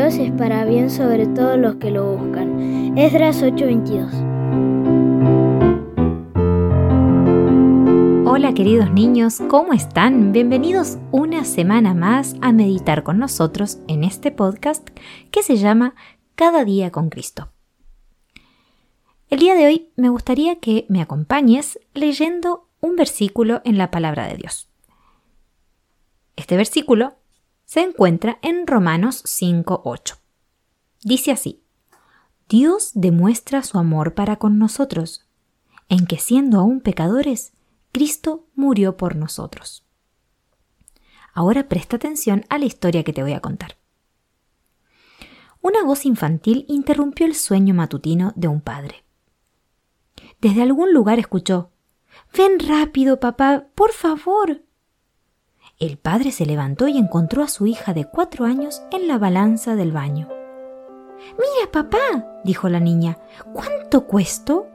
Es para bien sobre todos los que lo buscan. Esdras 8:22 Hola queridos niños, ¿cómo están? Bienvenidos una semana más a meditar con nosotros en este podcast que se llama Cada día con Cristo. El día de hoy me gustaría que me acompañes leyendo un versículo en la palabra de Dios. Este versículo se encuentra en Romanos 5.8. Dice así, Dios demuestra su amor para con nosotros, en que siendo aún pecadores, Cristo murió por nosotros. Ahora presta atención a la historia que te voy a contar. Una voz infantil interrumpió el sueño matutino de un padre. Desde algún lugar escuchó Ven rápido, papá, por favor. El padre se levantó y encontró a su hija de cuatro años en la balanza del baño. Mira, papá, dijo la niña, ¿cuánto cuesto?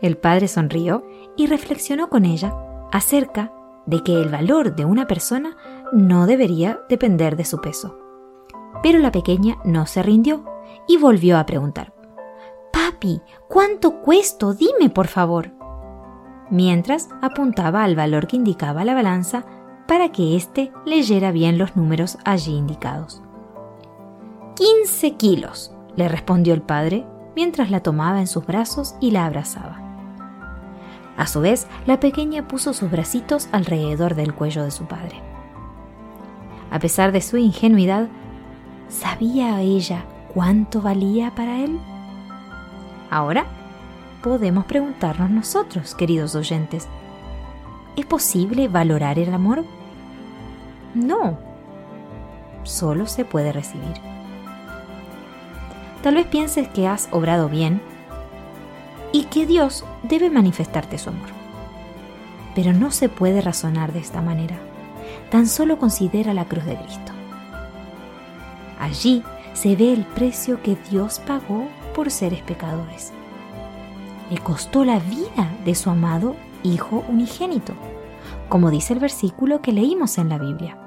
El padre sonrió y reflexionó con ella acerca de que el valor de una persona no debería depender de su peso. Pero la pequeña no se rindió y volvió a preguntar. Papi, ¿cuánto cuesto? Dime, por favor mientras apuntaba al valor que indicaba la balanza para que éste leyera bien los números allí indicados. 15 kilos, le respondió el padre mientras la tomaba en sus brazos y la abrazaba. A su vez, la pequeña puso sus bracitos alrededor del cuello de su padre. A pesar de su ingenuidad, ¿sabía ella cuánto valía para él? Ahora podemos preguntarnos nosotros, queridos oyentes. ¿Es posible valorar el amor? No, solo se puede recibir. Tal vez pienses que has obrado bien y que Dios debe manifestarte su amor. Pero no se puede razonar de esta manera. Tan solo considera la cruz de Cristo. Allí se ve el precio que Dios pagó por seres pecadores le costó la vida de su amado Hijo unigénito, como dice el versículo que leímos en la Biblia.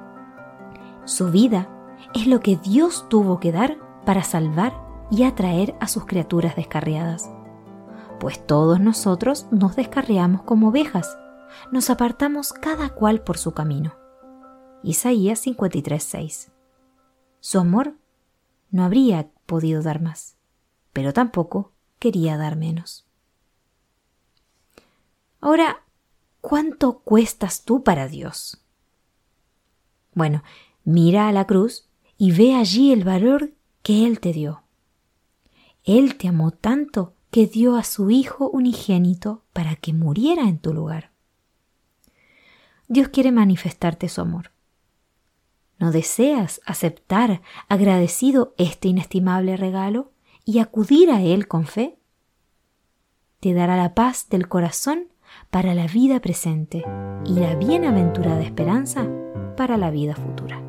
Su vida es lo que Dios tuvo que dar para salvar y atraer a sus criaturas descarriadas. Pues todos nosotros nos descarriamos como ovejas, nos apartamos cada cual por su camino. Isaías 53:6. Su amor no habría podido dar más, pero tampoco quería dar menos. Ahora, ¿cuánto cuestas tú para Dios? Bueno, mira a la cruz y ve allí el valor que Él te dio. Él te amó tanto que dio a su Hijo unigénito para que muriera en tu lugar. Dios quiere manifestarte su amor. ¿No deseas aceptar agradecido este inestimable regalo y acudir a Él con fe? Te dará la paz del corazón para la vida presente y la bienaventurada esperanza para la vida futura.